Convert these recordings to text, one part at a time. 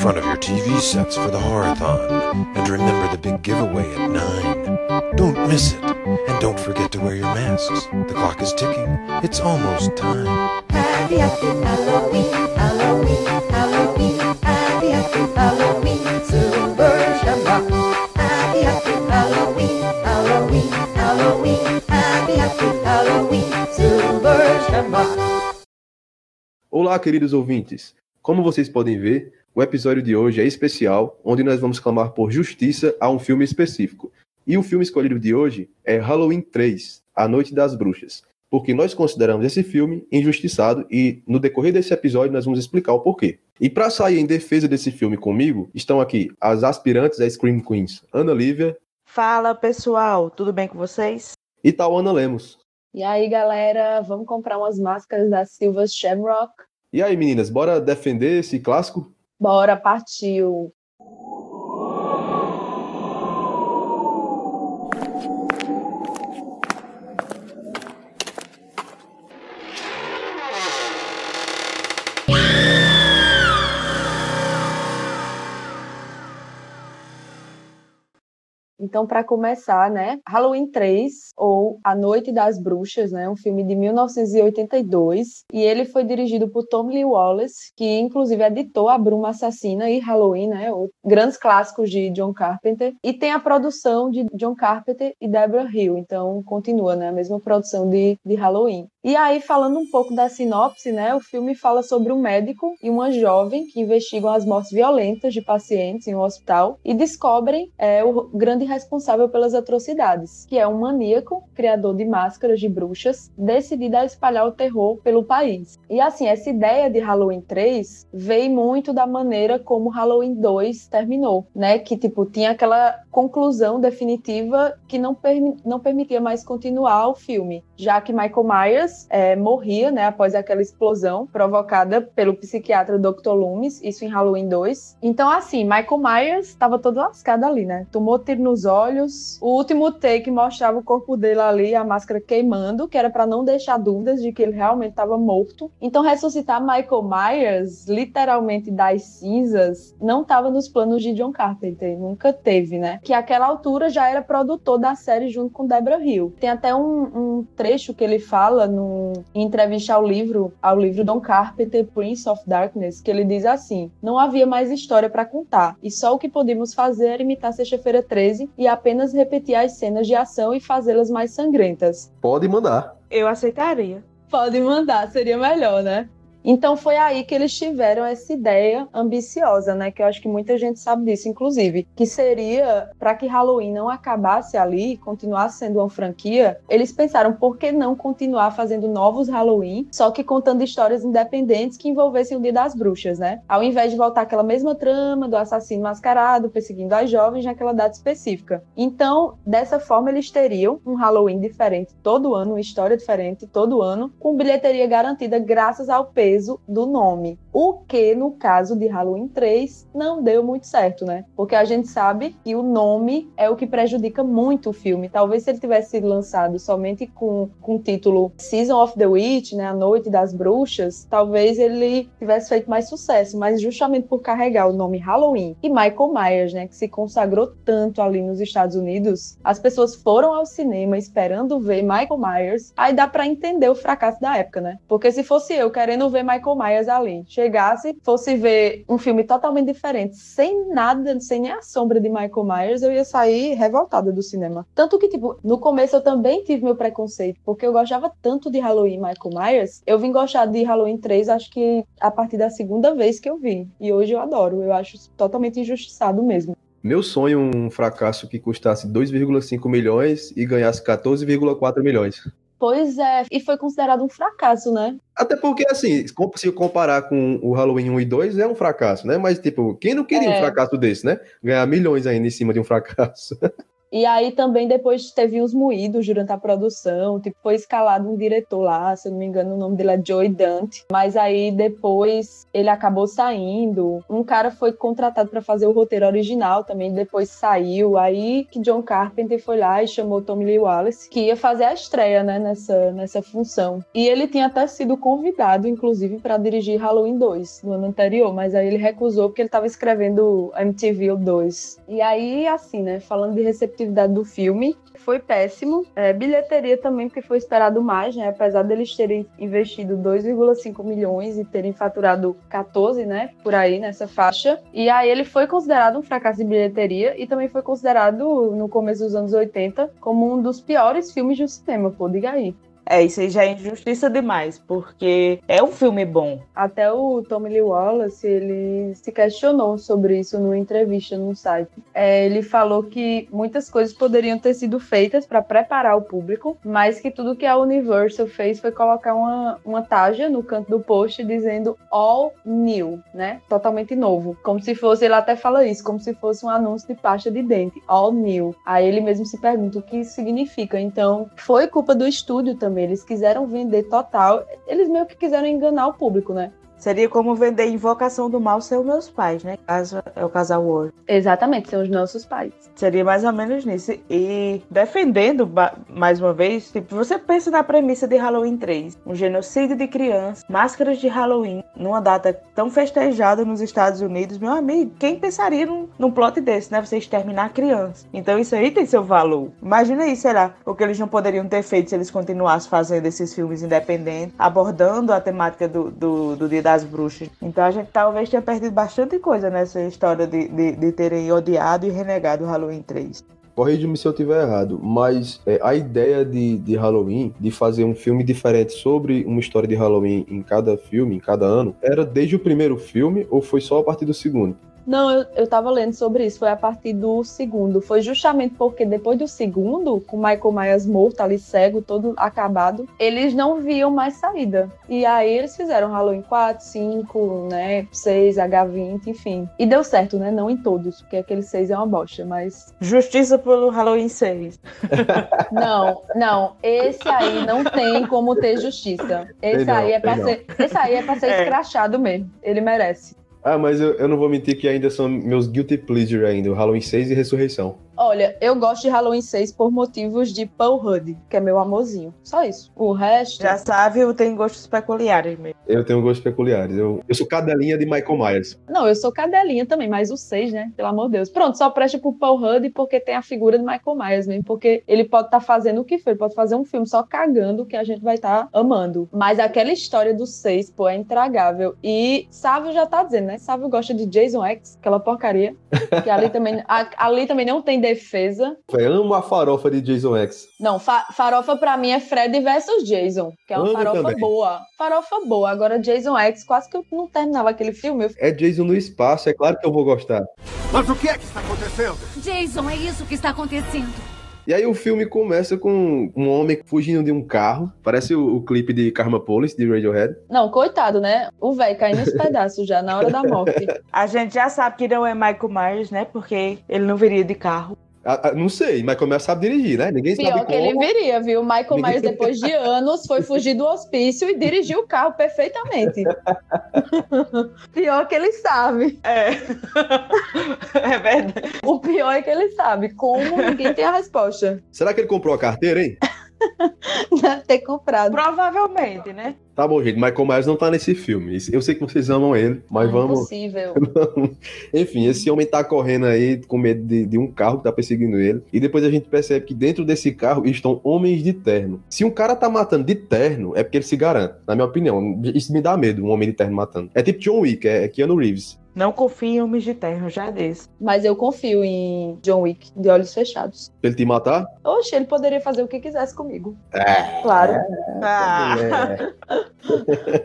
front of your TV sets for the horathon. And remember the big giveaway at 9. Don't miss it. And don't forget to wear your masks. The clock is ticking. It's almost time. Happy, happy Halloween, Halloween, Halloween, happy, happy Halloween, Silver Shamrock. Happy, happy Halloween, Halloween, Halloween, happy, happy Halloween, Silver Shamrock. Olá, queridos ouvintes. Como vocês podem ver, o episódio de hoje é especial, onde nós vamos clamar por justiça a um filme específico. E o filme escolhido de hoje é Halloween 3, A Noite das Bruxas, porque nós consideramos esse filme injustiçado e no decorrer desse episódio nós vamos explicar o porquê. E para sair em defesa desse filme comigo, estão aqui as aspirantes a Scream Queens, Ana Lívia Fala pessoal, tudo bem com vocês? e Tauana Lemos. E aí, galera, vamos comprar umas máscaras da Silva Shamrock? E aí, meninas, bora defender esse clássico? Bora, partiu! Então, para começar, né, Halloween 3, ou A Noite das Bruxas, né, um filme de 1982, e ele foi dirigido por Tom Lee Wallace, que inclusive editou A Bruma Assassina e Halloween, né, grandes clássicos de John Carpenter, e tem a produção de John Carpenter e Deborah Hill, então continua, né, a mesma produção de, de Halloween. E aí, falando um pouco da sinopse, né, o filme fala sobre um médico e uma jovem que investigam as mortes violentas de pacientes em um hospital e descobrem é, o grande responsável pelas atrocidades, que é um maníaco, criador de máscaras de bruxas, decidido a espalhar o terror pelo país. E assim, essa ideia de Halloween 3 veio muito da maneira como Halloween 2 terminou, né, que tipo tinha aquela conclusão definitiva que não, não permitia mais continuar o filme, já que Michael Myers é, morria, né, após aquela explosão provocada pelo psiquiatra Dr. Loomis, isso em Halloween 2. Então, assim, Michael Myers estava todo lascado ali, né? Tomou tiro nos olhos. O último take mostrava o corpo dele ali, a máscara queimando, que era para não deixar dúvidas de que ele realmente estava morto. Então, ressuscitar Michael Myers, literalmente das cinzas, não estava nos planos de John Carpenter, nunca teve, né? Que àquela altura já era produtor da série junto com Deborah Hill. Tem até um, um trecho que ele fala no, em entrevista ao livro, ao livro Don Carpenter, Prince of Darkness, que ele diz assim: não havia mais história para contar, e só o que podíamos fazer era imitar Sexta-feira 13 e apenas repetir as cenas de ação e fazê-las mais sangrentas. Pode mandar. Eu aceitaria. Pode mandar, seria melhor, né? Então foi aí que eles tiveram essa ideia ambiciosa, né? Que eu acho que muita gente sabe disso, inclusive, que seria para que Halloween não acabasse ali, continuasse sendo uma franquia. Eles pensaram por que não continuar fazendo novos Halloween, só que contando histórias independentes que envolvessem o Dia das Bruxas, né? Ao invés de voltar aquela mesma trama do assassino mascarado perseguindo as jovens naquela data específica. Então, dessa forma, eles teriam um Halloween diferente todo ano, uma história diferente todo ano, com bilheteria garantida graças ao peso do nome. O que, no caso de Halloween 3, não deu muito certo, né? Porque a gente sabe que o nome é o que prejudica muito o filme. Talvez se ele tivesse sido lançado somente com, com o título Season of the Witch, né? A Noite das Bruxas, talvez ele tivesse feito mais sucesso. Mas justamente por carregar o nome Halloween e Michael Myers, né? Que se consagrou tanto ali nos Estados Unidos, as pessoas foram ao cinema esperando ver Michael Myers. Aí dá pra entender o fracasso da época, né? Porque se fosse eu querendo ver Michael Myers ali, chegasse, fosse ver um filme totalmente diferente, sem nada, sem nem a sombra de Michael Myers, eu ia sair revoltada do cinema. Tanto que, tipo, no começo eu também tive meu preconceito, porque eu gostava tanto de Halloween Michael Myers, eu vim gostar de Halloween 3, acho que a partir da segunda vez que eu vi. E hoje eu adoro, eu acho totalmente injustiçado mesmo. Meu sonho um fracasso que custasse 2,5 milhões e ganhasse 14,4 milhões. Pois é, e foi considerado um fracasso, né? Até porque, assim, se comparar com o Halloween 1 e 2, é um fracasso, né? Mas, tipo, quem não queria um É. fracasso desse, né? Ganhar milhões ainda em cima de um fracasso. E aí também depois teve uns moídos durante a produção, tipo, foi escalado um diretor lá, se eu não me engano, o nome dele é Joey Dante. Mas aí depois ele acabou saindo. Um cara foi contratado para fazer o roteiro original também, depois saiu. Aí que John Carpenter foi lá e chamou Tommy Lee Wallace, que ia fazer a estreia, né, nessa, nessa função. E ele tinha até sido convidado, inclusive, para dirigir Halloween 2 no ano anterior, mas aí ele recusou porque ele estava escrevendo MTV 2. E aí, assim, né, falando de receptividade do filme, foi péssimo. É, bilheteria também, porque foi esperado mais, né? Apesar deles terem investido 2,5 milhões e terem faturado 14, né? Por aí, nessa faixa. E aí ele foi considerado um fracasso de bilheteria e também foi considerado, no começo dos anos 80, como um dos piores filmes do cinema, pô, diga aí. É, isso aí já é injustiça demais, porque é um filme bom. Até o Tommy Lee Wallace, ele se questionou sobre isso numa entrevista no site. É, ele falou que muitas coisas poderiam ter sido feitas para preparar o público, mas que tudo que a Universal fez foi colocar uma, uma taja no canto do post dizendo all new, né? Totalmente novo. Como se fosse, ele até fala isso, como se fosse um anúncio de pasta de dente, all new. Aí ele mesmo se pergunta o que significa. Então, foi culpa do estúdio também eles quiseram vender total. Eles meio que quiseram enganar o público, né? Seria como vender Invocação do Mal ser os meus pais, né? Caso é o casal Ward. Exatamente, são os nossos pais. Seria mais ou menos nisso. E defendendo, mais uma vez, tipo, você pensa na premissa de Halloween 3. Um genocídio de crianças, máscaras de Halloween, numa data tão festejada nos Estados Unidos. Meu amigo, quem pensaria num, num plot desse, né? Você exterminar crianças. Então isso aí tem seu valor. Imagina aí, será, o que eles não poderiam ter feito se eles continuassem fazendo esses filmes independentes, abordando a temática do, do, do Dia da das bruxas. Então a gente talvez tenha perdido bastante coisa nessa história de, de, de terem odiado e renegado o Halloween 3. Corrija-me se eu estiver errado, mas é, a ideia de, de Halloween, de fazer um filme diferente sobre uma história de Halloween em cada filme, em cada ano, era desde o primeiro filme ou foi só a partir do segundo? Não, eu, eu tava lendo sobre isso, foi a partir do segundo. Foi justamente porque depois do segundo, com Michael Myers morto, ali cego, todo acabado, eles não viam mais saída. E aí eles fizeram Halloween 4, 5, né, 6, H20, enfim. E deu certo, né? Não em todos, porque aquele 6 é uma bosta, mas. Justiça pelo Halloween 6. não, não. Esse aí não tem como ter justiça. Esse não, aí é pra ser. Esse aí é pra ser é. escrachado mesmo. Ele merece. Ah, mas eu, eu não vou mentir que ainda são meus guilty pleasure ainda, o Halloween 6 e Ressurreição. Olha, eu gosto de Halloween 6 por motivos de Paul Rudd, que é meu amorzinho. Só isso. O resto. Já sabe, eu tenho gostos peculiares mesmo. Eu tenho gostos peculiares. Eu, eu sou cadelinha de Michael Myers. Não, eu sou cadelinha também, mas o 6, né? Pelo amor de Deus. Pronto, só presta pro Paul Rudd porque tem a figura de Michael Myers mesmo. Porque ele pode estar tá fazendo o que for, ele pode fazer um filme só cagando que a gente vai estar tá amando. Mas aquela história do 6, pô, é intragável. E Sávio já tá dizendo, né? Sávio gosta de Jason X, aquela porcaria. Que ali também, a, ali também não tem defesa. Eu amo a farofa de Jason X. Não, fa farofa pra mim é Fred versus Jason, que é uma amo farofa também. boa. Farofa boa. Agora Jason X, quase que eu não terminava aquele filme. Eu... É Jason no espaço, é claro que eu vou gostar. Mas o que é que está acontecendo? Jason, é isso que está acontecendo. E aí o filme começa com um homem fugindo de um carro. Parece o, o clipe de Karma Police, de Radiohead. Não, coitado, né? O velho caindo nos pedaços já, na hora da morte. A gente já sabe que não é Michael Myers, né? Porque ele não viria de carro. Ah, não sei, Michael Myers sabe dirigir, né? Ninguém Pior sabe que ele viria, viu? Michael Ninguém... Myers, depois de anos, foi fugir do hospício e dirigiu o carro perfeitamente. Pior que ele sabe. É. é verdade. O pior é que ele sabe. Como ninguém tem a resposta. Será que ele comprou a carteira, hein? Deve ter comprado. Provavelmente, né? Tá bom, gente. Michael Myers não tá nesse filme. Eu sei que vocês amam ele, mas é vamos. Impossível. Enfim, esse homem tá correndo aí com medo de, de, um carro que tá perseguindo ele. E depois a gente percebe que dentro desse carro estão homens de terno. Se um cara tá matando de terno, é porque ele se garante, na minha opinião. Isso me dá medo, um homem de terno matando. É tipo John Wick, é Keanu Reeves. Não confio em homens de terno, já desse. Mas eu confio em John Wick, de olhos fechados. Ele te matar? Oxe, ele poderia fazer o que quisesse comigo. É. Claro. É, ah.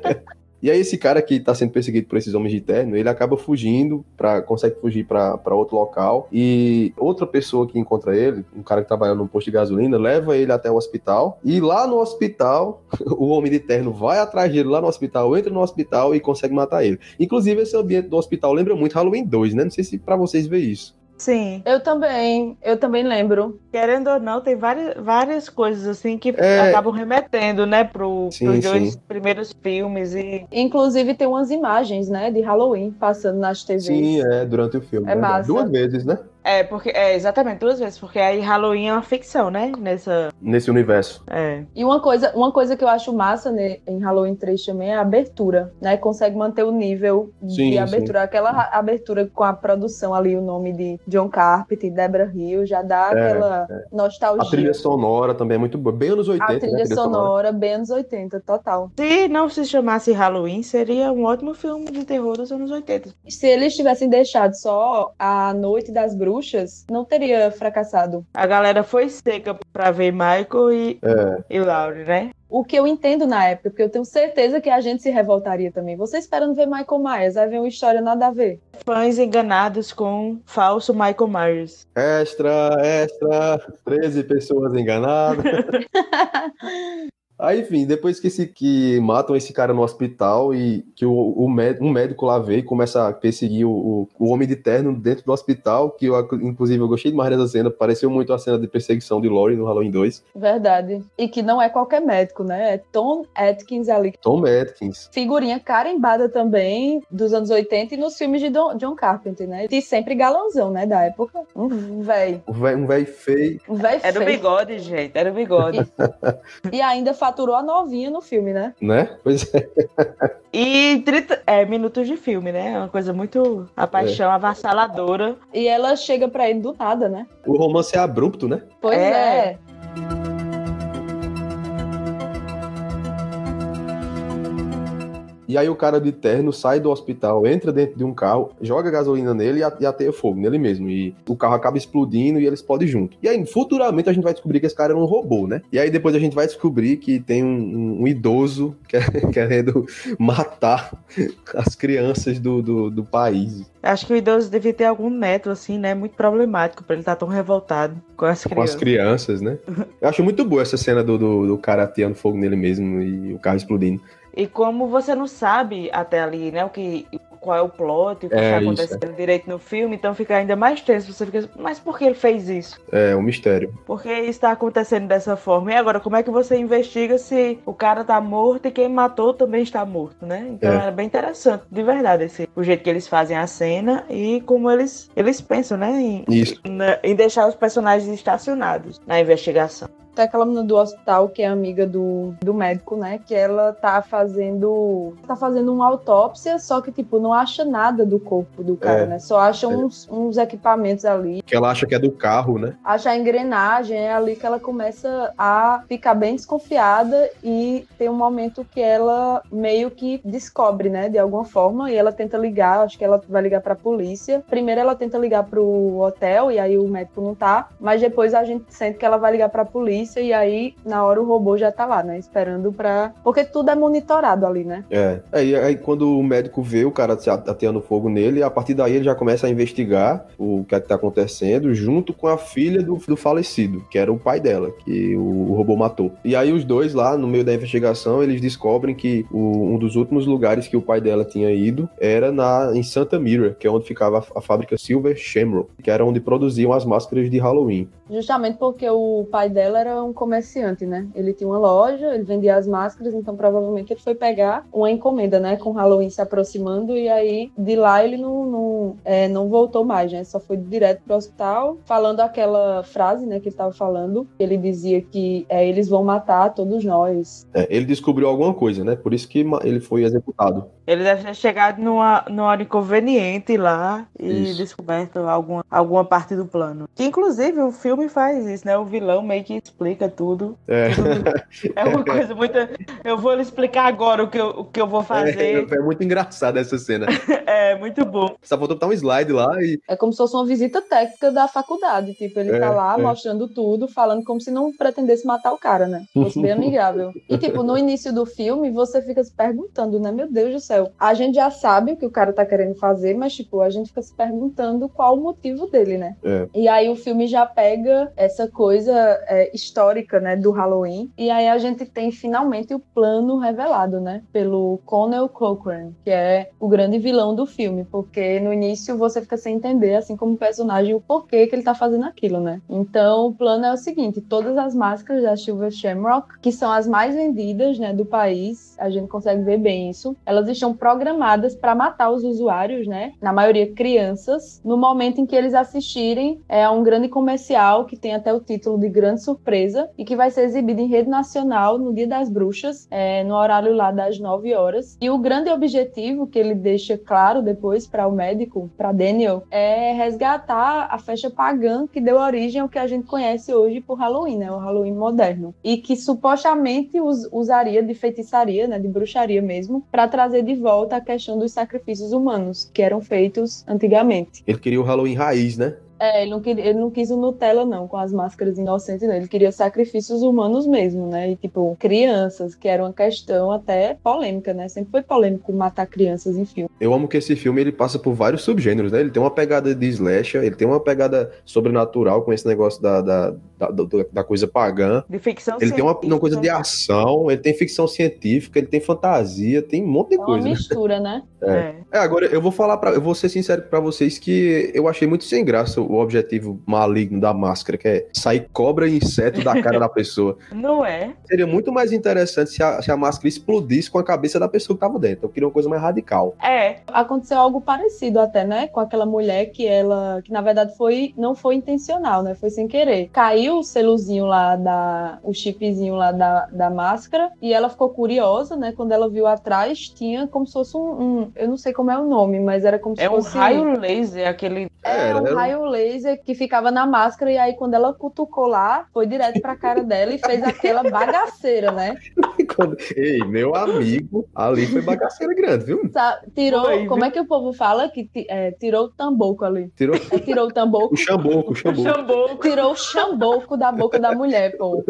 É. E aí esse cara que tá sendo perseguido por esses homens de terno, ele acaba fugindo, pra, consegue fugir para outro local. E outra pessoa que encontra ele, um cara que trabalha num posto de gasolina, leva ele até o hospital. E lá no hospital, o homem de terno vai atrás dele lá no hospital, entra no hospital e consegue matar ele. Inclusive, esse ambiente do hospital lembra muito Halloween 2, né? Não sei se para vocês vê isso. Sim. Eu também, eu também lembro. Querendo ou não, tem várias, várias coisas assim que É. acabam remetendo, né, pro, Sim, pros dois sim. primeiros filmes. E Inclusive tem umas imagens, né, de Halloween passando nas TVs. Sim, é, durante o filme. É verdade. massa. Duas vezes, né? É, porque é exatamente duas vezes, porque aí Halloween é uma ficção, né? Nessa. Nesse universo. É. E uma coisa, uma coisa que eu acho massa né, em Halloween 3 também é a abertura, né? Consegue manter o nível Sim, de abertura. Aquela ra- abertura com a produção ali, o nome de John Carpenter, Deborah Hill, já dá É, aquela nostalgia. A trilha sonora também é muito boa. Bem anos 80, A né? trilha sonora, bem anos 80, total. Se não se chamasse Halloween, seria um ótimo filme de terror dos anos 80. Se eles tivessem deixado só a Noite das Bruxas, não teria fracassado. A galera foi seca pra ver Michael e, É. e Laurie, né? O que eu entendo na época, porque eu tenho certeza que a gente se revoltaria também. Você esperando ver Michael Myers, aí vem uma história nada a ver. Fãs enganados com falso Michael Myers. Extra, extra. 13 pessoas enganadas. Aí, enfim, depois que, esse, que matam esse cara no hospital e que o, o mé- um médico lá vê e começa a perseguir o, o, o homem de terno dentro do hospital, que eu, inclusive eu gostei demais dessa cena, pareceu muito a cena de perseguição de Laurie no Halloween 2. Verdade. E que não é qualquer médico, né? É Tom Atkins ali. Tom Atkins. Figurinha carimbada também dos anos 80 e nos filmes de Don- John Carpenter, né? E sempre galãozão, né? Da época. Um véi. Um velho um velho feio. Um véi Era o feio. bigode, gente. Era o bigode. E ainda faturou a novinha no filme, né? Né? Pois é. E 30 é, minutos de filme, né? É uma coisa muito. A paixão avassaladora. E ela chega pra ele do nada, né? O romance é abrupto, né? Pois É. é. E aí o cara de terno sai do hospital, entra dentro de um carro, joga gasolina nele e ateia fogo nele mesmo. E o carro acaba explodindo e ele explode junto. E aí, futuramente, a gente vai descobrir que esse cara era um robô, né? E aí depois a gente vai descobrir que tem um, um- um idoso que- querendo matar as crianças do, do, do país Acho que o idoso devia ter algum neto, assim, né? Muito problemático pra ele estar tão revoltado com as com as crianças. crianças, né? Eu acho muito boa essa cena do, do, do cara ateando fogo nele mesmo e o carro explodindo. E como você não sabe até ali, né? O que, qual é o plot, o que É, está acontecendo direito no filme, então fica ainda mais tenso. Você fica, mas por que ele fez isso? É um mistério. Por que está acontecendo dessa forma? E agora, como é que você investiga se o cara tá morto e quem matou também está morto, né? Então É. é, bem interessante, de verdade, esse, o jeito que eles fazem a cena e como eles, eles pensam, né? Em, Isso. na- em deixar os personagens estacionados na investigação. Tem aquela menina do hospital que é amiga do, do médico, né? Que ela tá fazendo. tá fazendo uma autópsia, só que, tipo, não acha nada do corpo do cara, É. né? Só acha É. uns, uns equipamentos ali. Que ela acha que é do carro, né? Acha a engrenagem, é ali que ela começa a ficar bem desconfiada e tem um momento que ela meio que descobre, né, de alguma forma, e ela tenta ligar, acho que ela vai ligar pra polícia. Primeiro ela tenta ligar pro hotel e aí o médico não tá, mas depois a gente sente que ela vai ligar pra polícia e aí na hora o robô já tá lá, né, esperando pra... Porque tudo é monitorado ali, né? É. Aí, aí quando o médico vê o cara se ateando fogo nele, a partir daí ele já começa a investigar o que é que tá acontecendo, junto com a filha do, do falecido, que era o pai dela, que o, o robô matou. E aí os dois lá, no meio da investigação, eles descobrem que o- um dos últimos lugares que o pai dela tinha ido era na, em Santa Mira, que é onde ficava a, a fábrica Silver Shamrock, que era onde produziam as máscaras de Halloween. Justamente porque o pai dela era um comerciante, né? Ele tinha uma loja, ele vendia as máscaras, então provavelmente ele foi pegar uma encomenda, né? Com Halloween se aproximando, e aí de lá ele não, não, é, não voltou mais, né? Só foi direto pro hospital, falando aquela frase, né? Que ele tava falando. Ele dizia que é, eles vão matar todos nós. É, ele descobriu alguma coisa, né? Por isso que ele foi executado. Ele deve ter chegado numa, numa hora inconveniente lá e Isso. descoberto alguma, alguma parte do plano. Que inclusive o filme faz isso, né? O vilão meio que explica tudo. É. É uma coisa muito. Eu vou lhe explicar agora o que eu, o que eu vou fazer. É, é muito engraçada essa cena. É, muito bom. Só faltou botar um slide lá e. É como se fosse uma visita técnica da faculdade. Tipo, ele É, tá lá é. mostrando tudo, falando como se não pretendesse matar o cara, né? Fosse bem amigável. E, tipo, no início do filme, você fica se perguntando, né? Meu Deus do céu. A gente já sabe o que o cara tá querendo fazer, mas, tipo, a gente fica se perguntando qual o motivo dele, né? É. E aí o filme já pega essa coisa é, histórica, né, do Halloween. E aí a gente tem finalmente o plano revelado, né, pelo Connell Cochran, que é o grande vilão do filme, porque no início você fica sem entender, assim como o personagem, o porquê que ele tá fazendo aquilo, né? Então o plano é o seguinte: todas as máscaras da Silver Shamrock, que são as mais vendidas, né, do país, a gente consegue ver bem isso, elas estão programadas para matar os usuários, né? Na maioria crianças, no momento em que eles assistirem é, a um grande comercial que tem até o título de Grande Surpresa e que vai ser exibido em rede nacional no Dia das Bruxas, é, no horário lá das 9 horas. E o grande objetivo que ele deixa claro depois para o médico, para Daniel, é resgatar a festa pagã que deu origem ao que a gente conhece hoje por Halloween, né? O Halloween moderno. E que supostamente us usaria de feitiçaria, né? De bruxaria mesmo, para trazer de volta a questão dos sacrifícios humanos que eram feitos antigamente. Ele queria o Halloween raiz, né? É, ele não, queria, ele não quis o Nutella, não, com as máscaras inocentes, não. Ele queria sacrifícios humanos mesmo, né? E, tipo, crianças, que era uma questão até polêmica, né? Sempre foi polêmico matar crianças em filme. Eu amo que esse filme ele passa por vários subgêneros, né? Ele tem uma pegada de slasher, ele tem uma pegada sobrenatural com esse negócio da, da, da, da- da coisa pagã. De ficção Ele tem uma, uma coisa de ação, ele tem ficção científica, ele tem fantasia, tem um monte de É uma coisa. né? mistura, né? É. É, agora eu vou falar para, eu vou ser sincero pra vocês que eu achei muito sem graça o objetivo maligno da máscara, que é sair cobra e inseto da cara da pessoa. Não é? Seria muito mais interessante se a, se a máscara explodisse com a cabeça da pessoa que tava dentro. Eu queria uma coisa mais radical. É. Aconteceu algo parecido até, né? Com aquela mulher que ela, que na verdade foi, não foi intencional, né? Foi sem querer. Caiu o selozinho lá da, o chipzinho lá da, da máscara e ela ficou curiosa, né? Quando ela viu atrás, tinha como se fosse um, um- eu não sei como é o nome, mas era como se É um fosse raio laser, aquele. É, Era, um raio laser que ficava na máscara e aí quando ela cutucou lá, foi direto pra cara dela e fez aquela bagaceira, né? Quando- Ei, meu amigo, ali foi bagaceira grande, viu? Sa- Tirou, Foi, como viu? é que o povo fala que é, tirou o tamboco ali? Tirou É, tirou o tamboco, o chamboco, o chamboco. Xamboco. tirou o chamboco da boca da mulher, pô.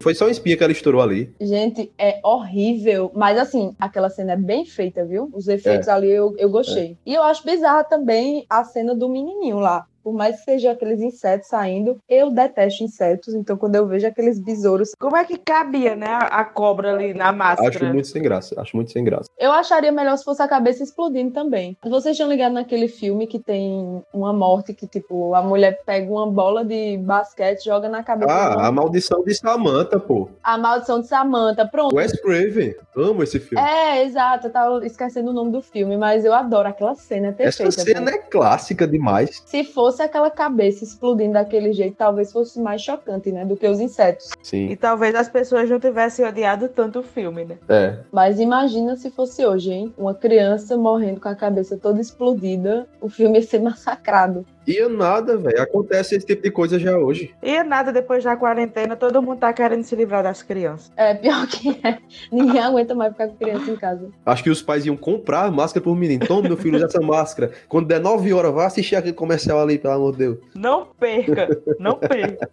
Foi só uma espinha que ela estourou ali. Gente, é horrível. Mas assim, aquela cena é bem feita, viu? Os efeitos ali eu, eu gostei. E eu acho bizarra também a cena do menininho lá. Por mais que seja aqueles insetos saindo, eu detesto insetos. Então, quando eu vejo aqueles besouros, Como é que cabia, né? A cobra ali na máscara. Acho muito sem graça, acho muito sem graça. eu acharia melhor se fosse a cabeça explodindo também. Vocês estão ligados naquele filme que tem uma morte que, tipo, a mulher pega uma bola de basquete, joga na cabeça Ah, a maldição de Samantha, pô. A maldição de Samantha. Pronto. Wes Craven. Amo esse filme. É, exato. Eu tava esquecendo o nome do filme, mas eu adoro aquela cena. É Essa perfeita. cena pô. é clássica demais. Se fosse aquela cabeça explodindo daquele jeito, talvez fosse mais chocante, né? Do que os insetos. Sim, E talvez as pessoas não tivessem odiado tanto o filme, né? é. Mas imagina se fosse hoje, hein? Uma criança morrendo com a cabeça toda explodida, o filme ia ser massacrado. Ia nada, velho. Acontece esse tipo de coisa já hoje. E é nada, depois da quarentena, todo mundo tá querendo se livrar das crianças. É, pior que é. Ninguém aguenta mais ficar com criança em casa. Acho que os pais iam comprar máscara por menino. Toma, meu filho, usa essa máscara. Quando der 9 horas, vá assistir aquele comercial ali, pelo amor de Deus. Não perca, não perca.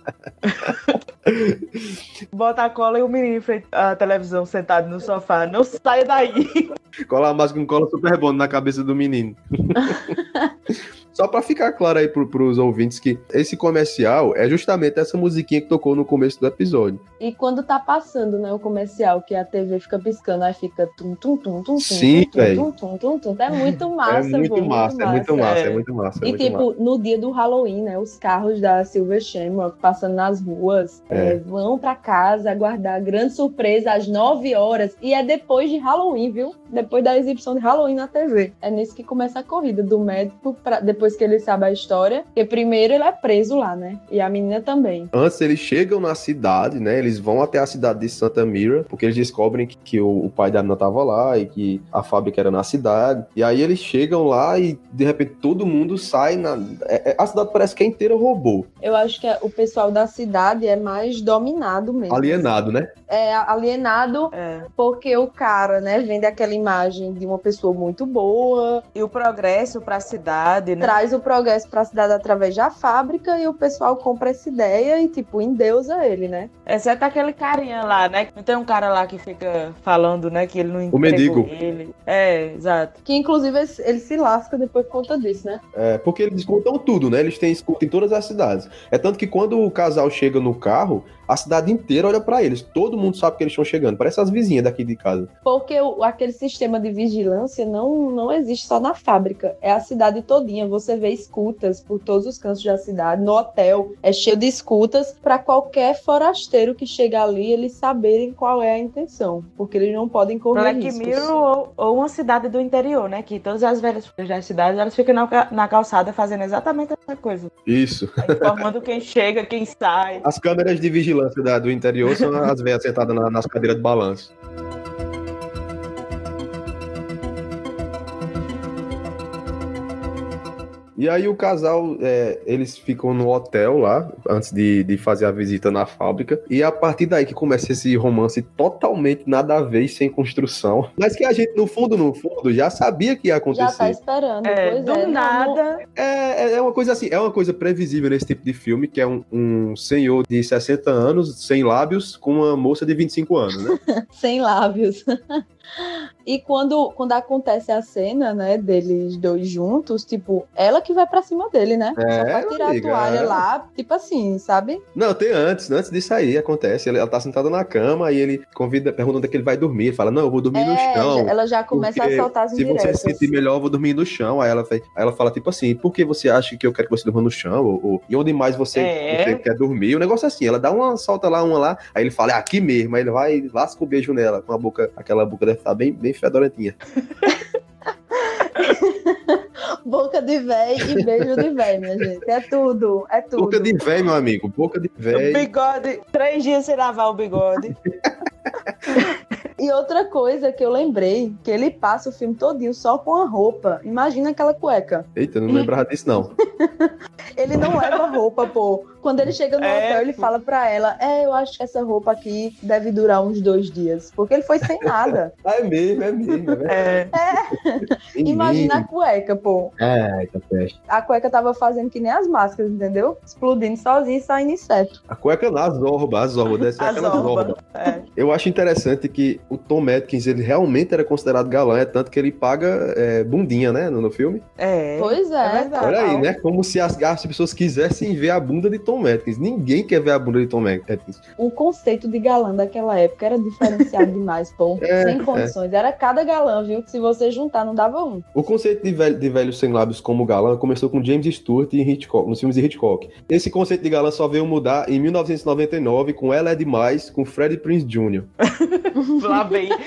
Bota a cola e o menino em frente à televisão sentado no sofá. Não saia daí. Cola a máscara com cola super bom na cabeça do menino. Só pra ficar claro aí pro, pros ouvintes que esse comercial é justamente essa musiquinha que tocou no começo do episódio. E quando tá passando, né, o comercial, que a TV fica piscando, aí fica tum, tum, tum, tum, tum, Sim, tum, tum, tum, tum, tum, tum. É muito massa, é muito pô, massa, é muito massa, é é. muito massa. É E muito tipo, massa. no dia do Halloween, né? Os carros da Silver Shamrock passando nas ruas É. é, vão pra casa aguardar a grande surpresa às 9 horas. E é depois de Halloween, viu? Depois da exibição de Halloween na TV. É nisso que começa a corrida do médico, pra, depois que ele sabe a história. Porque primeiro ele é preso lá, né? E a menina também. Antes eles chegam na cidade, né? Eles vão até a cidade de Santa Mira, porque eles descobrem que, que o, o pai da menina tava lá e que a fábrica era na cidade. E aí eles chegam lá e de repente todo mundo sai na. é- é- a cidade parece que é inteira robô. Eu acho que o pessoal da cidade é mais dominado mesmo. Alienado, né? É alienado É. porque o cara, né, vende aquela imagem de uma pessoa muito boa, E o progresso pra cidade, né? Traz o progresso para a cidade através da fábrica e o pessoal compra essa ideia e, tipo, endeusa ele, né? Exceto aquele carinha lá, né? Não tem um cara lá que fica falando, né? Que ele não entregou mendigo. ele. É, exato. Que, inclusive, ele- ele se lasca depois por conta disso, né? É, porque eles contam tudo, né? Eles têm escuta em todas as cidades. É tanto que quando o casal chega no carro, a cidade inteira olha pra eles. Todo mundo sabe que eles estão chegando. Parece as vizinhas daqui de casa. Porque o- aquele sistema de vigilância não, não existe só na fábrica, é a cidade todinha. Você vê escutas por todos os cantos da cidade. No hotel é cheio de escutas para qualquer forasteiro que chega ali, eles saberem qual é a intenção, porque eles não podem correr Black riscos. Mirror ou, ou uma cidade do interior, né? Que todas as velhas das cidades elas ficam na, na calçada fazendo exatamente essa coisa. Isso. Informando quem chega, quem sai. As câmeras de vigilância da- do interior são as velhas sentadas na- nas cadeiras de balanço. E aí o casal, é, eles ficam no hotel lá, antes de, de fazer a visita na fábrica. E é a partir daí que começa esse romance totalmente nada a ver e sem construção. Mas que a gente, no fundo, no fundo, já sabia que ia Já acontecer. tá esperando, É, pois do é. nada. É, é- é uma coisa assim, é uma coisa previsível nesse tipo de filme, que é um, um senhor de 60 anos, sem lábios, com uma moça de 25 anos, né? sem lábios. E quando, quando acontece a cena, né, deles dois juntos, tipo, ela que vai pra cima dele, né? É, Só pra tirar amiga, a toalha é. lá, tipo assim, sabe? Não, tem antes, antes disso aí acontece. Ela, ela tá sentada na cama e ele convida, pergunta onde é que ele vai dormir. Ele fala, não, eu vou dormir no É, chão. já- ela já começa a soltar as Se você se sentir melhor, eu vou dormir no chão. Aí ela, aí ela fala, tipo assim, por que você acha que eu quero que você durma no chão? Ou, ou- e onde mais você, É. você quer dormir? O negócio é assim, ela dá uma, solta lá, uma lá, aí ele fala, é aqui mesmo. Aí ele vai e lasca o beijo nela, com a boca, aquela boca estar bem, bem fedorentinha. Boca de véi e beijo de véi, minha gente. É tudo, é tudo. Boca de véio, meu amigo, boca de O véio. bigode, três dias sem lavar o bigode. E outra coisa que eu lembrei, que ele passa o filme todinho só com a roupa. Imagina aquela cueca. Eita, não lembrava disso, não. Ele não leva roupa, pô. Quando ele chega no É, hotel, ele fala pra ela: É, eu acho que essa roupa aqui deve durar uns dois dias. Porque ele foi sem nada. É mesmo, é mesmo. É verdade. É, Imagina a cueca, pô. É, eita peste. A cueca tava fazendo que nem as máscaras, entendeu? Explodindo sozinha e saindo inseto. A cueca na zorba, a zorba, deve ser aquela zorba. zorba. É. Eu acho interessante que o Tom Atkins, ele realmente era considerado galã, é tanto que ele paga é, bundinha, né, no, no filme. É. Pois é. É. Olha aí, né, como se as, as pessoas quisessem ver a bunda de Tom Atkins. Ninguém quer ver a bunda de Tom Atkins. O conceito de galã daquela época era diferenciado demais, pô. É, sem condições. Era cada galã, viu? Que se você juntar, não dava um. O conceito de velho, de velho sem lábios como galã começou com James Stewart em Hitchcock, nos filmes de Hitchcock. Esse conceito de galã só veio mudar em 1999 com Ela é Demais, com Freddie Prinze Jr. Lá vem.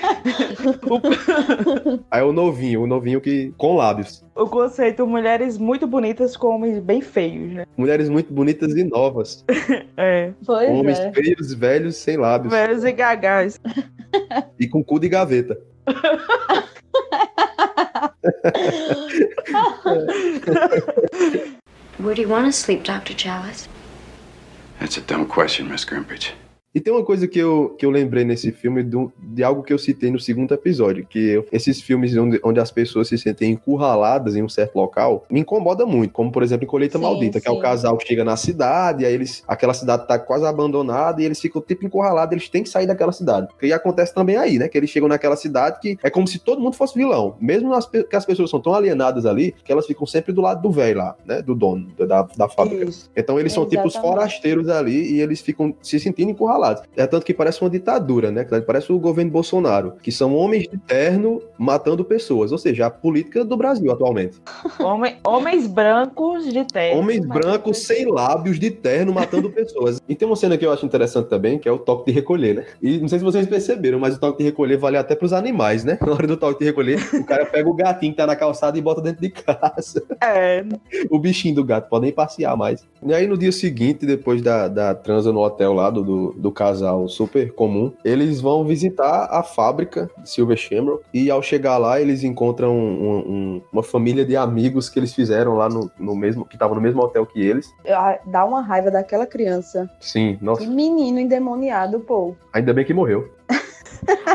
Aí o novinho, o novinho que com lábios. O conceito mulheres muito bonitas com homens bem feios, né? Mulheres muito bonitas e novas. É. Pois Homens é. feios, velhos, sem lábios. Velhos e gagás. E com cu de gaveta. Where do you want to sleep, Dr. Chalice? That's a dumb question, Miss Grimbridge. E tem uma coisa que eu, que eu lembrei nesse filme do- de algo que eu citei no segundo episódio, que eu- esses filmes onde, onde as pessoas se sentem encurraladas em um certo local, me incomoda muito, como por exemplo em Colheita Sim, Maldita, que é o sim. casal que chega na cidade, e aí eles, aquela cidade tá quase abandonada, e eles ficam tipo encurralados, eles têm que sair daquela cidade. E acontece também aí, né, que eles chegam naquela cidade que é como se todo mundo fosse vilão, mesmo as, que as pessoas são tão alienadas ali, que elas ficam sempre do lado do velho lá, né, do dono da, da fábrica. Isso. Então eles são tipo os forasteiros ali e eles ficam se sentindo encurralados. É tanto que parece uma ditadura, né? Parece o governo Bolsonaro, que são homens de terno matando pessoas, ou seja, a política do Brasil atualmente. Homem- homens brancos de terno. Homens brancos sem lábios de terno matando pessoas. E tem uma cena que eu acho interessante também, que é o toque de recolher, né? E não sei se vocês perceberam, mas o toque de recolher vale até pros animais, né? Na hora do toque de recolher, o cara pega o gatinho que tá na calçada e bota dentro de casa. É. o bichinho do gato, podem passear mais. E aí no dia seguinte, depois da, da transa no hotel lá do, do, do casal super comum, eles vão visitar a fábrica de Silver Shamrock e ao chegar lá eles encontram um- um- uma família de amigos que eles fizeram lá no, no mesmo, que estavam no mesmo hotel que eles. Ah, Dá uma raiva daquela criança. Sim, nossa, Que menino endemoniado, pô. ainda bem que morreu.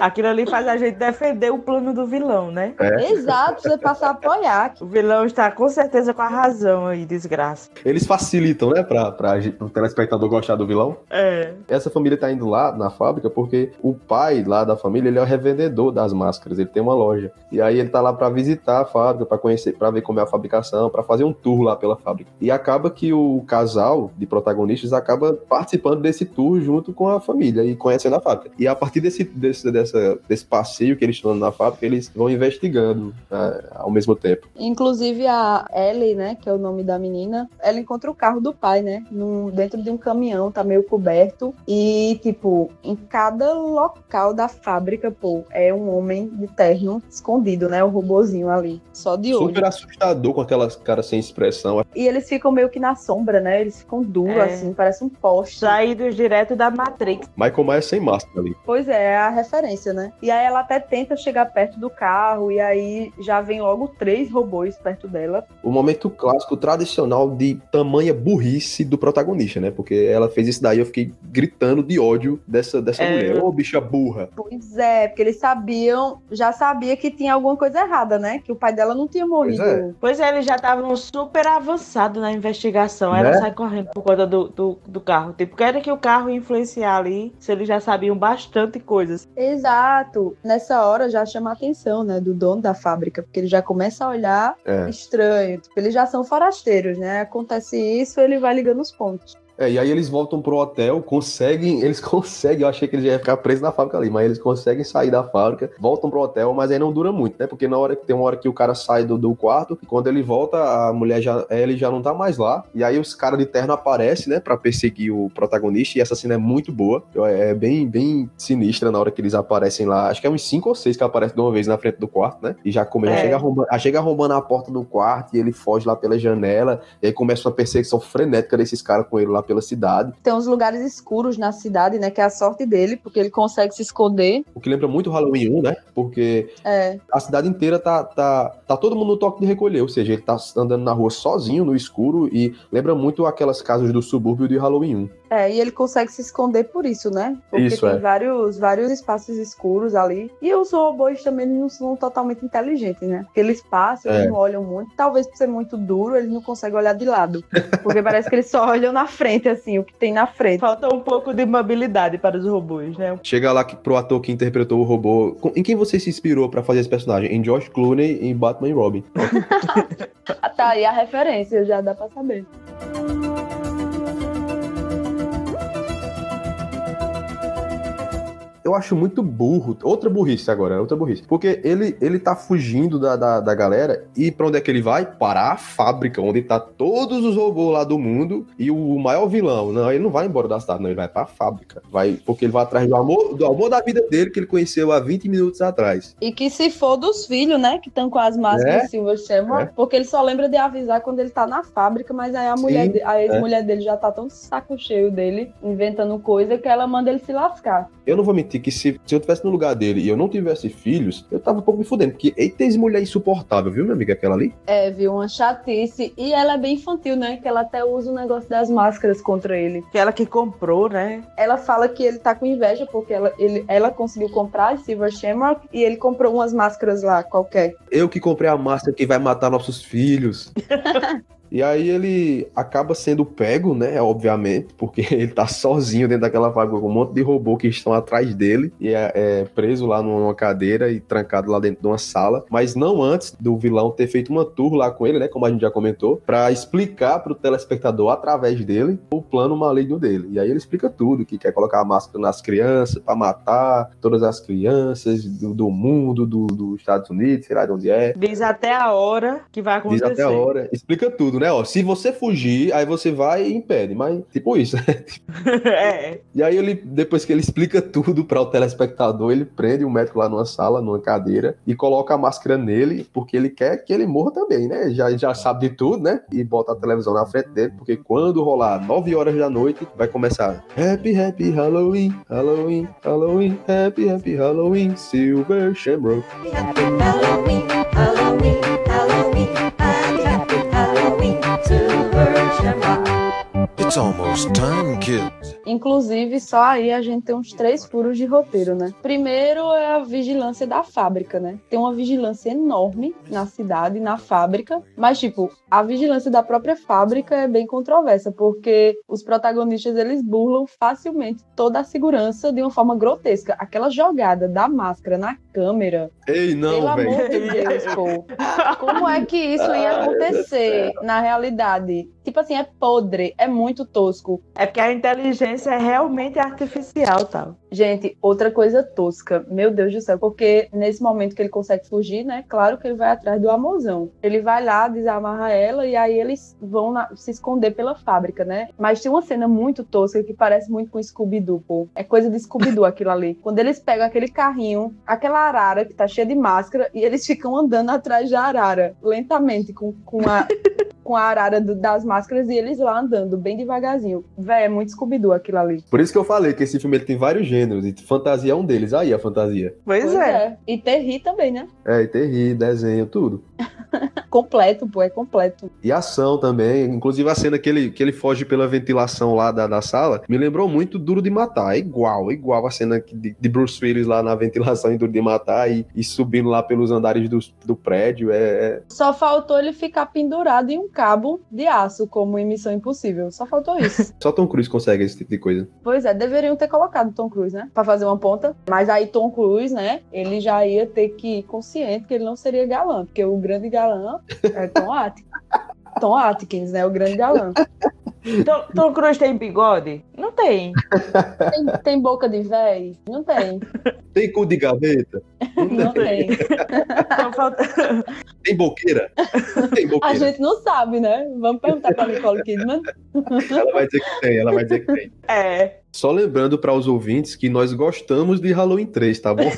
Aquilo ali faz a gente defender o plano do vilão, né? É. Exato, você passar a apoiar. O vilão está com certeza com a razão aí, desgraça. Eles facilitam, né, pra, pra gente- o telespectador gostar do vilão. É. Essa família tá indo lá na fábrica porque o pai lá da família, ele é o revendedor das máscaras, ele tem uma loja. E aí ele tá lá pra visitar a fábrica, pra conhecer, para ver como é a fabricação, pra fazer um tour lá pela fábrica. E acaba que o casal de protagonistas acaba participando desse tour junto com a família e conhecendo a fábrica. E a partir desse, desse, dessa, desse passeio que eles estão na fábrica, eles vão investigando né, ao mesmo tempo. Inclusive a Ellie, né, que é o nome da menina, ela encontra o carro do pai, né, num- dentro de um caminhão, tá meio coberto. E, tipo, em cada local da fábrica, pô, é um homem de terno escondido, né, o robozinho ali, só de olho. Super assustador com aquelas caras sem expressão. E eles ficam meio que na sombra, né, eles ficam duros, É. assim, parece um poste. Saídos direto da Matrix. Michael Myers sem máscara ali. Pois é, é a referência, né? E aí ela até tenta chegar perto do carro, e aí já vem logo três robôs perto dela. o momento clássico, tradicional de tamanha burrice do protagonista, né? Porque ela fez isso daí, eu fiquei gritando de ódio dessa, dessa É. mulher. Ô, bicha burra. Pois é, porque eles sabiam, já sabia que tinha alguma coisa errada, né? Que o pai dela não tinha morrido. Pois é. Pois é, eles já estavam super avançados na investigação. Aí Ela Né? sai correndo por conta do, do, do carro. Tipo, querem que o carro ia influenciar ali, se eles já sabiam bastante coisas. Exato. Nessa hora já chama a atenção, né, do dono da fábrica, porque ele já começa a olhar É. estranho. Tipo, eles já são forasteiros, né? Acontece isso, ele vai ligando os pontos. É, e aí eles voltam pro hotel, conseguem, eles conseguem, eu achei que eles iam ficar presos na fábrica ali, mas eles conseguem sair da fábrica, voltam pro hotel, mas aí não dura muito, né? Porque na hora que tem uma hora que o cara sai do, do quarto, e quando ele volta, a mulher já, ele já não tá mais lá, e aí os caras de terno aparecem, né, pra perseguir o protagonista, e essa cena é muito boa, é bem, bem sinistra na hora que eles aparecem lá, acho que é uns cinco ou seis que aparecem de uma vez na frente do quarto, né? E já come, já É. chega, arrombando, já chega arrombando a porta do quarto, e ele foge lá pela janela, e aí começa uma perseguição frenética desses caras com ele lá pela cidade. Tem uns lugares escuros na cidade, né? Que é a sorte dele, porque ele consegue se esconder. O que lembra muito Halloween 1, né? Porque É, a cidade inteira tá, tá, tá todo mundo no toque de recolher, ou seja, ele tá andando na rua sozinho, no escuro, e lembra muito aquelas casas do subúrbio de Halloween 1. É, e ele consegue se esconder por isso, né? Porque Isso, tem é. vários, vários espaços escuros ali. E os robôs também não são totalmente inteligentes, né? Porque eles passam, É. eles não olham muito. Talvez por ser muito duro, eles não conseguem olhar de lado. Porque parece que eles só olham na frente, assim, o que tem na frente. Falta um pouco de mobilidade para os robôs, né? Chega lá que, pro ator que interpretou o robô. Em quem você se inspirou pra fazer esse personagem? Em Josh Clooney e em Batman e Robin. Ah, Tá aí a referência, já dá pra saber. Eu acho muito burro. Outra burrice agora, outra burrice. Porque ele, ele tá fugindo da, da, da galera e pra onde é que ele vai? Para a fábrica, onde tá todos os robôs lá do mundo e o maior vilão. Não, ele não vai embora da cidade, não, ele vai pra fábrica. Vai, porque ele vai atrás do amor, do amor da vida dele que ele conheceu há 20 minutos atrás. E que se for dos filhos, né? Que estão com as máscaras É? Silver Shamrock, É. porque ele só lembra de avisar quando ele tá na fábrica, mas aí a mulher, Sim, de- a ex-mulher dele já tá tão saco cheio dele, inventando coisa, que ela manda ele se lascar. Eu não vou mentir que se, se eu tivesse no lugar dele e eu não tivesse filhos, eu tava um pouco me fudendo. Porque eita, mulher insuportável, viu, minha amiga, aquela ali? É, viu? Uma chatice. E ela é bem infantil, né? Que ela até usa o negócio das máscaras contra ele. Aquela que comprou, né? Ela fala que ele tá com inveja porque ela, ele, ela conseguiu comprar as Silver Shamrock e ele comprou umas máscaras lá, qualquer. Eu que comprei a máscara que vai matar nossos filhos. E aí ele acaba sendo pego, né? Obviamente, porque ele tá sozinho dentro daquela fábrica com um monte de robô que estão atrás dele e é, é preso lá numa cadeira e trancado lá dentro de uma sala. Mas não antes do vilão ter feito uma tour lá com ele, né? Como a gente já comentou, pra explicar pro telespectador através dele o plano maligno dele. E aí ele explica tudo: que quer colocar a máscara nas crianças pra matar todas as crianças do, do mundo, do- dos Estados Unidos, sei lá de onde é. Diz até a hora que vai Diz acontecer. até a hora, explica tudo, né? Ó, se você fugir, aí você vai e impede, mas tipo isso. é. E aí ele, depois que ele explica tudo para o telespectador, ele prende o médico lá numa sala, numa cadeira e coloca a máscara nele, porque ele quer que ele morra também, né? Já já sabe de tudo, né? E bota a televisão na frente dele, porque quando rolar 9 horas da noite, vai começar Happy Happy Halloween, Halloween, Halloween, Happy Happy Halloween, Silver Shamrock. Happy Halloween, Halloween, It's almost time, kids. Inclusive, só aí a gente tem uns três furos de roteiro, né? Primeiro é a vigilância da fábrica, né? Tem uma vigilância enorme na cidade, na fábrica, mas, tipo, a vigilância da própria fábrica é bem controversa, porque os protagonistas eles burlam facilmente toda a segurança de uma forma grotesca. Aquela jogada da máscara na câmera, Ei, pelo não, amor velho. de Deus, pô. Como é que isso ia acontecer na realidade? Tipo assim, é podre, é muito tosco. É porque a inteligência é realmente artificial, tal. Gente, outra coisa tosca, meu Deus do céu, porque nesse momento que ele consegue fugir, né? Claro que ele vai atrás do amozão. Ele vai lá, desamarra ela e aí eles vão na- se esconder pela fábrica, né? Mas tem uma cena muito tosca que parece muito com Scooby-Doo, pô. É coisa de Scooby-Doo aquilo ali. Quando eles pegam aquele carrinho, aquela arara que tá cheia de máscara e eles ficam andando atrás da arara, lentamente, com, com a. Com a arara do- das máscaras e eles lá andando bem devagarzinho. Véi, é muito Scooby-Doo aquilo ali. Por isso que eu falei que esse filme ele tem vários gêneros, e fantasia é um deles. Aí a fantasia. Pois, é. E Terry também, né? É, e terri, desenho, tudo. Completo, pô, é completo. E ação também, inclusive a cena que ele, que ele foge pela ventilação lá da, da sala, me lembrou muito Duro de Matar. É igual, é igual a cena de, de Bruce Willis lá na ventilação em Duro de Matar e, e subindo lá pelos andares do, do prédio. É, é- Só faltou ele ficar pendurado em um cabo de aço, como em Missão Impossível. Só faltou isso. Só Tom Cruise consegue esse tipo de coisa. pois é, deveriam ter colocado Tom Cruise, né? Pra fazer uma ponta. Mas aí Tom Cruise, né? Ele já ia ter que ir consciente que ele não seria galã, porque o grande galã é Tom Atkins. Tom Atkins, né? O grande galã. Tom, Tom Cruise tem bigode? Não tem. Tem, tem boca de véi? Não tem. Tem cu de gaveta? Não tem. Então, falta- Tem boqueira? Tem A boqueira. gente não sabe, né? Vamos perguntar pra Nicole Kidman. Ela vai dizer que tem, ela vai dizer que tem. É. Só lembrando para os ouvintes que nós gostamos de Halloween 3, tá bom?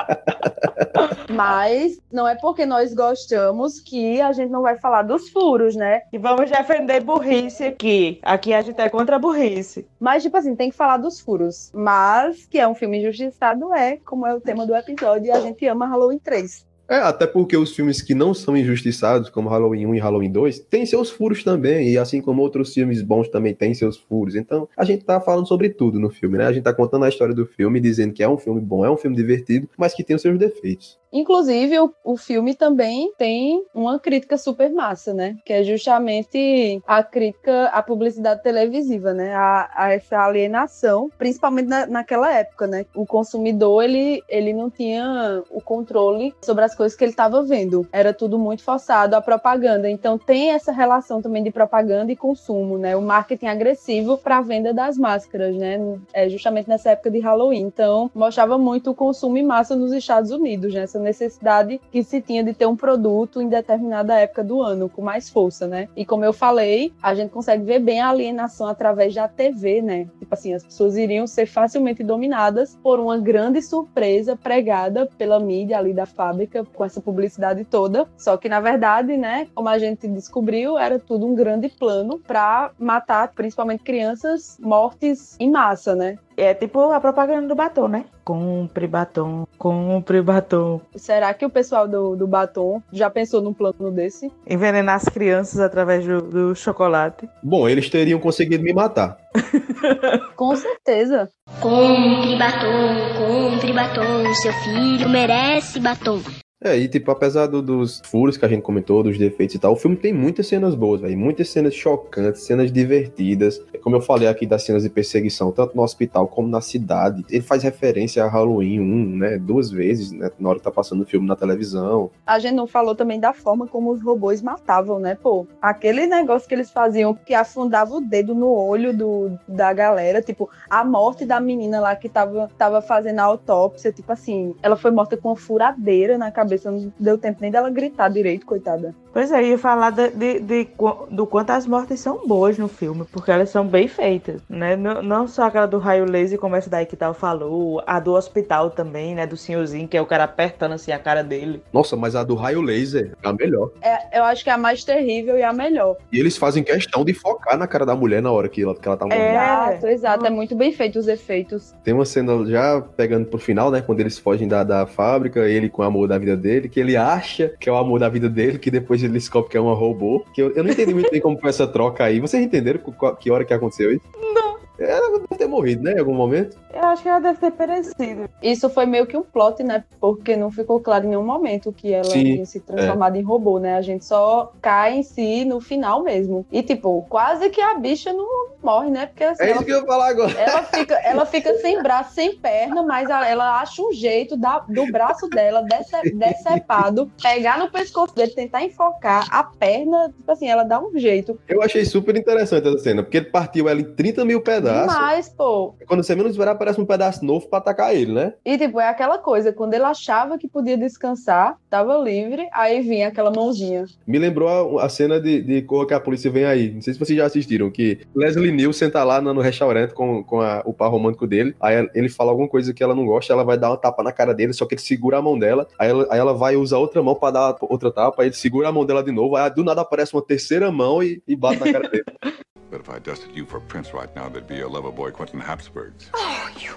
Mas não é porque nós gostamos que a gente não vai falar dos furos, né? E vamos defender burrice aqui. Aqui a gente é contra a burrice. Mas, tipo assim, tem que falar dos furos. Mas, que é um filme injustiçado, é, como é o tema do episódio, e a gente ama Halloween 3. É, até porque os filmes que não são injustiçados, como Halloween 1 e Halloween 2, têm seus furos também, e assim como outros filmes bons também têm seus furos. Então, a gente tá falando sobre tudo no filme, né? A gente tá contando a história do filme, dizendo que é um filme bom, é um filme divertido, mas que tem os seus defeitos. Inclusive, o, o filme também tem uma crítica super massa, né? Que é justamente a crítica à publicidade televisiva, né? A, a essa alienação, principalmente na, naquela época, né? O consumidor, ele, ele não tinha o controle sobre as coisas que ele estava vendo. Era tudo muito forçado, a propaganda. Então, tem essa relação também de propaganda e consumo, né? O marketing agressivo para a venda das máscaras, né? É justamente nessa época de Halloween. Então, mostrava muito o consumo em massa nos Estados Unidos, né? Necessidade que se tinha de ter um produto em determinada época do ano, com mais força, né? E como eu falei, a gente consegue ver bem a alienação através da TV, né? Tipo assim, as pessoas iriam ser facilmente dominadas por uma grande surpresa pregada pela mídia ali da fábrica, com essa publicidade toda. Só que, na verdade, né, como a gente descobriu, era tudo um grande plano para matar, principalmente crianças, mortes em massa, né? É tipo a propaganda do batom, né? Compre batom, compre batom. Será que o pessoal do, do batom já pensou num plano desse? Envenenar as crianças através do, do chocolate. Bom, eles teriam conseguido me matar. Com certeza. Compre batom, compre batom. Seu filho merece batom. É, e tipo, apesar do- dos furos que a gente comentou, dos defeitos e tal, o filme tem muitas cenas boas, velho. Muitas cenas chocantes, cenas divertidas. Como eu falei aqui das cenas de perseguição, tanto no hospital como na cidade. Ele faz referência a Halloween 1, né? Duas vezes, né? Na hora que tá passando o filme na televisão. A gente não falou também da forma como os robôs matavam, né, pô? Aquele negócio que eles faziam que afundava o dedo no olho do, da galera, tipo, a morte da menina lá que tava, tava fazendo a autópsia, tipo assim, ela foi morta com uma furadeira na cabeça, não deu tempo nem dela gritar direito, coitada. Pois é, eu ia falar de, de- de do quanto as mortes são boas no filme, porque elas são bem feitas, né? Não, não só aquela do raio laser, como essa daí que tal falou, a do hospital também, né? Do senhorzinho, que é o cara apertando assim a cara dele. Nossa, mas a do raio laser é a melhor. É, eu acho que é a mais terrível e a melhor. E eles fazem questão de focar na cara da mulher na hora que ela, que ela tá morrendo. É. Exato, exato. É muito bem feito os efeitos. Tem uma cena já pegando pro final, né? Quando eles fogem da, da fábrica, ele com o amor da vida dele, que ele acha que é o amor da vida dele, que depois ele descobre que é uma robô. Que eu, eu não entendi muito bem como foi essa troca aí. Vocês entenderam que hora que aconteceu isso? Não. Ela deve ter morrido, né? Em algum momento. Eu acho que ela deve ter perecido. Isso foi meio que um plot, né? Porque não ficou claro em nenhum momento que ela Sim, tinha se transformado em robô, né? A gente só cai em si no final mesmo. E, tipo, quase que a bicha não morre, né? Porque assim, É ela, isso que eu ia falar agora. ela fica, ela fica sem braço, sem perna, mas a- ela acha um jeito da- do braço dela dece- decepado, pegar no pescoço dele, tentar enfocar a perna, tipo assim, ela dá um jeito. Eu achei super interessante essa cena, porque ele partiu ela em 30 mil pedaços. Demais, pô. Quando você menos esperar, aparece um pedaço novo pra atacar ele, né? E, tipo, é aquela coisa, quando ele achava que podia descansar, tava livre, aí vinha aquela mãozinha. Me lembrou a, a cena de, de Corra que a Polícia Vem Aí. Não sei se vocês já assistiram, que Leslie Nielsen tá lá no, no restaurante com, com a- o par romântico dele. Aí ele fala alguma coisa que ela não gosta, ela vai dar uma tapa na cara dele, só que ele segura a mão dela. Aí ela, aí ela vai usar outra mão pra dar outra tapa, aí ele segura a mão dela de novo. Aí do nada aparece uma terceira mão e, e bate na cara dele. But if I dusted you for Prince right now, there'd be your lover boy Quentin Habsburgs. Oh, you.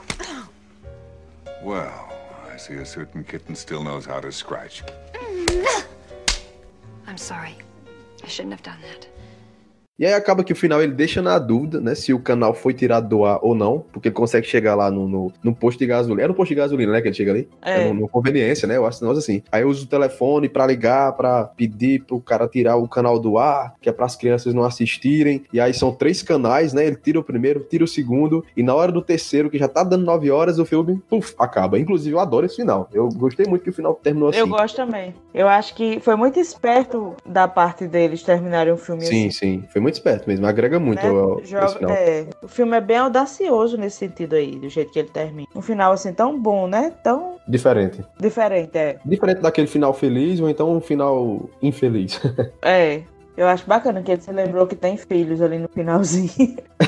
Well, I see a certain kitten still knows how to scratch. Mm. I'm sorry. I shouldn't have done that. E aí acaba que o final ele deixa na dúvida, né? Se o canal foi tirado do ar ou não, porque ele consegue chegar lá no, no, no posto de gasolina. É no posto de gasolina, né? Que ele chega ali? É. no, no conveniência, né? Eu acho nós assim. Aí usa o telefone pra ligar, pra pedir pro cara tirar o canal do ar, que é pras crianças não assistirem. E aí são três canais, né? Ele tira o primeiro, tira o segundo, e na hora do terceiro, que já tá dando nove horas, o filme, puf, acaba. Inclusive, eu adoro esse final. Eu gostei muito que o final terminou assim. Eu gosto também. Eu acho que foi muito esperto da parte deles terminarem o filme Sim, assim. sim. Foi muito esperto mesmo. Agrega muito né? ao, Joga- final. é, o filme é bem audacioso nesse sentido aí, do jeito que ele termina. Um final assim tão bom, né? Tão Diferente. diferente, é. Diferente daquele final feliz ou então um final infeliz. É. Eu acho bacana que ele se lembrou que tem filhos ali no finalzinho.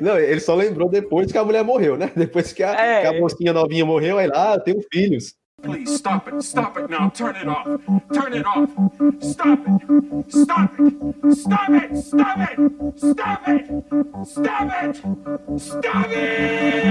Não, ele só lembrou depois que a mulher morreu, né? Depois que a, É. que a mocinha novinha morreu, aí lá, ah, tenho filhos. Please stop it. Stop it now. Turn it off. Turn it off. Stop it. Stop it. Stop it. Stop it. Stop it. Stop it. Stop it.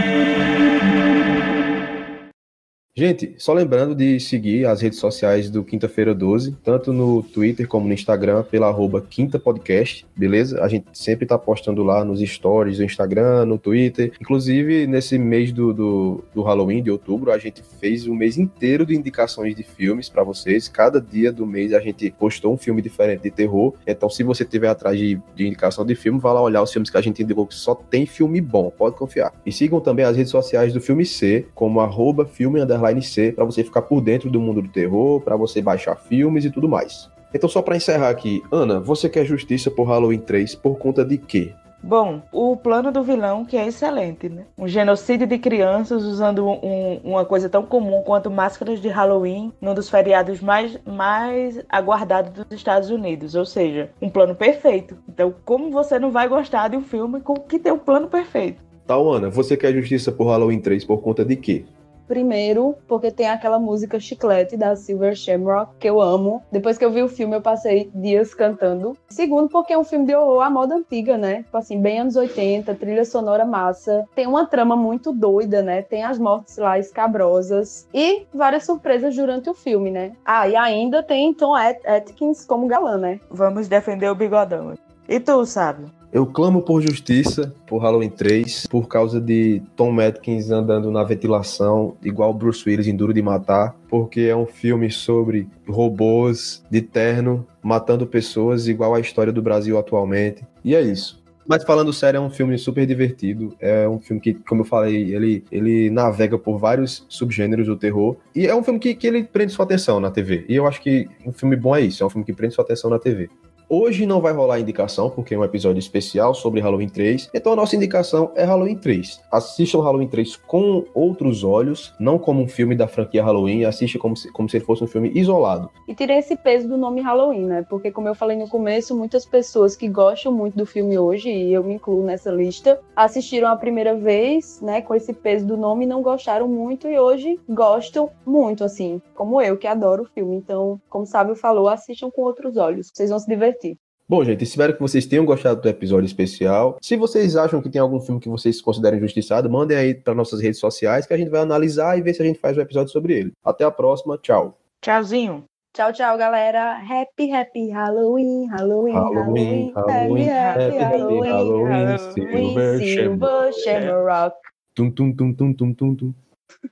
Gente, só lembrando de seguir as redes sociais do Quinta-feira 12, tanto no Twitter como no Instagram, pela arroba Quinta Podcast, beleza? A gente sempre tá postando lá nos stories do Instagram, no Twitter. Inclusive, nesse mês do, do, do Halloween, de outubro, a gente fez um mês inteiro de indicações de filmes pra vocês. Cada dia do mês a gente postou um filme diferente de terror. Então, se você tiver atrás de, de indicação de filme, vá lá olhar os filmes que a gente indicou que só tem filme bom, pode confiar. E sigam também as redes sociais do Filme C, como arroba filme C, pra você ficar por dentro do mundo do terror, pra você baixar filmes e tudo mais. Então, só pra encerrar aqui, Ana, você quer justiça por Halloween 3 por conta de quê? Bom, o plano do vilão, que é excelente, né? Um genocídio de crianças usando um- uma coisa tão comum quanto máscaras de Halloween num dos feriados mais, mais aguardados dos Estados Unidos. Ou seja, um plano perfeito. Então, como você não vai gostar de um filme com que tem um plano perfeito? Tal, Ana, você quer justiça por Halloween 3 por conta de quê? Primeiro, porque tem aquela música Chiclete da Silver Shamrock, que eu amo. Depois que eu vi o filme, eu passei dias cantando. Segundo, porque é um filme de horror à moda antiga, né? Tipo assim, bem anos 80, trilha sonora massa. Tem uma trama muito doida, né? Tem as mortes lá escabrosas. E várias surpresas durante o filme, né? Ah, e ainda tem Tom At- Atkins como galã, né? Vamos defender o bigodão. E tu, sabe? Eu clamo por justiça por Halloween 3, por causa de Tom Atkins andando na ventilação, igual Bruce Willis em Duro de Matar, porque é um filme sobre robôs de terno matando pessoas, igual a história do Brasil atualmente. E é isso. Mas falando sério, é um filme super divertido. É um filme que, como eu falei, ele, ele navega por vários subgêneros do terror. E é um filme que, que ele prende sua atenção na TV. E eu acho que um filme bom é isso, é um filme que prende sua atenção na TV. Hoje não vai rolar indicação, porque é um episódio especial sobre Halloween 3. Então a nossa indicação é Halloween 3. Assistam Halloween 3 com outros olhos, não como um filme da franquia Halloween, assista como se, como se ele fosse um filme isolado. E tirei esse peso do nome Halloween, né? Porque, como eu falei no começo, muitas pessoas que gostam muito do filme hoje, e eu me incluo nessa lista, assistiram a primeira vez, né, com esse peso do nome, não gostaram muito, e hoje gostam muito, assim, como eu, que adoro o filme. Então, como o Sábio falou, assistam com outros olhos, vocês vão se divertir. Bom, gente, espero que vocês tenham gostado do episódio especial. Se vocês acham que tem algum filme que vocês considerem injustiçado, mandem aí para nossas redes sociais que a gente vai analisar e ver se a gente faz um episódio sobre ele. Até a próxima, tchau. Tchauzinho. Tchau, tchau, galera. Happy, happy Halloween, Halloween, Halloween, Halloween. Halloween, Happy, happy happy Halloween. Halloween, Silver Silver Shamrock. Tum, tum, tum, tum, tum, tum, tum.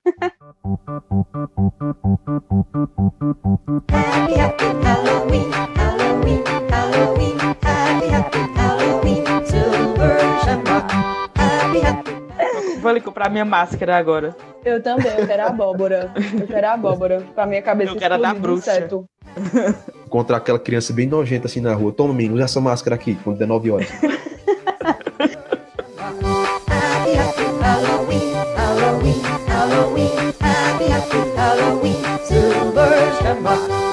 Happy, happy Halloween, Halloween, Halloween, happy, happy Halloween, Silver Shamrock, happy, happy. Vou ali comprar minha máscara agora. Eu também, eu quero a abóbora. Eu quero a abóbora. Pra minha cabeça eu quero da bruxa. Inseto. Contra aquela criança bem nojenta assim na rua. Toma, menino, usa essa máscara aqui quando der 9 horas. Halloween, Halloween, happy, happy Halloween, Silver Shamrock.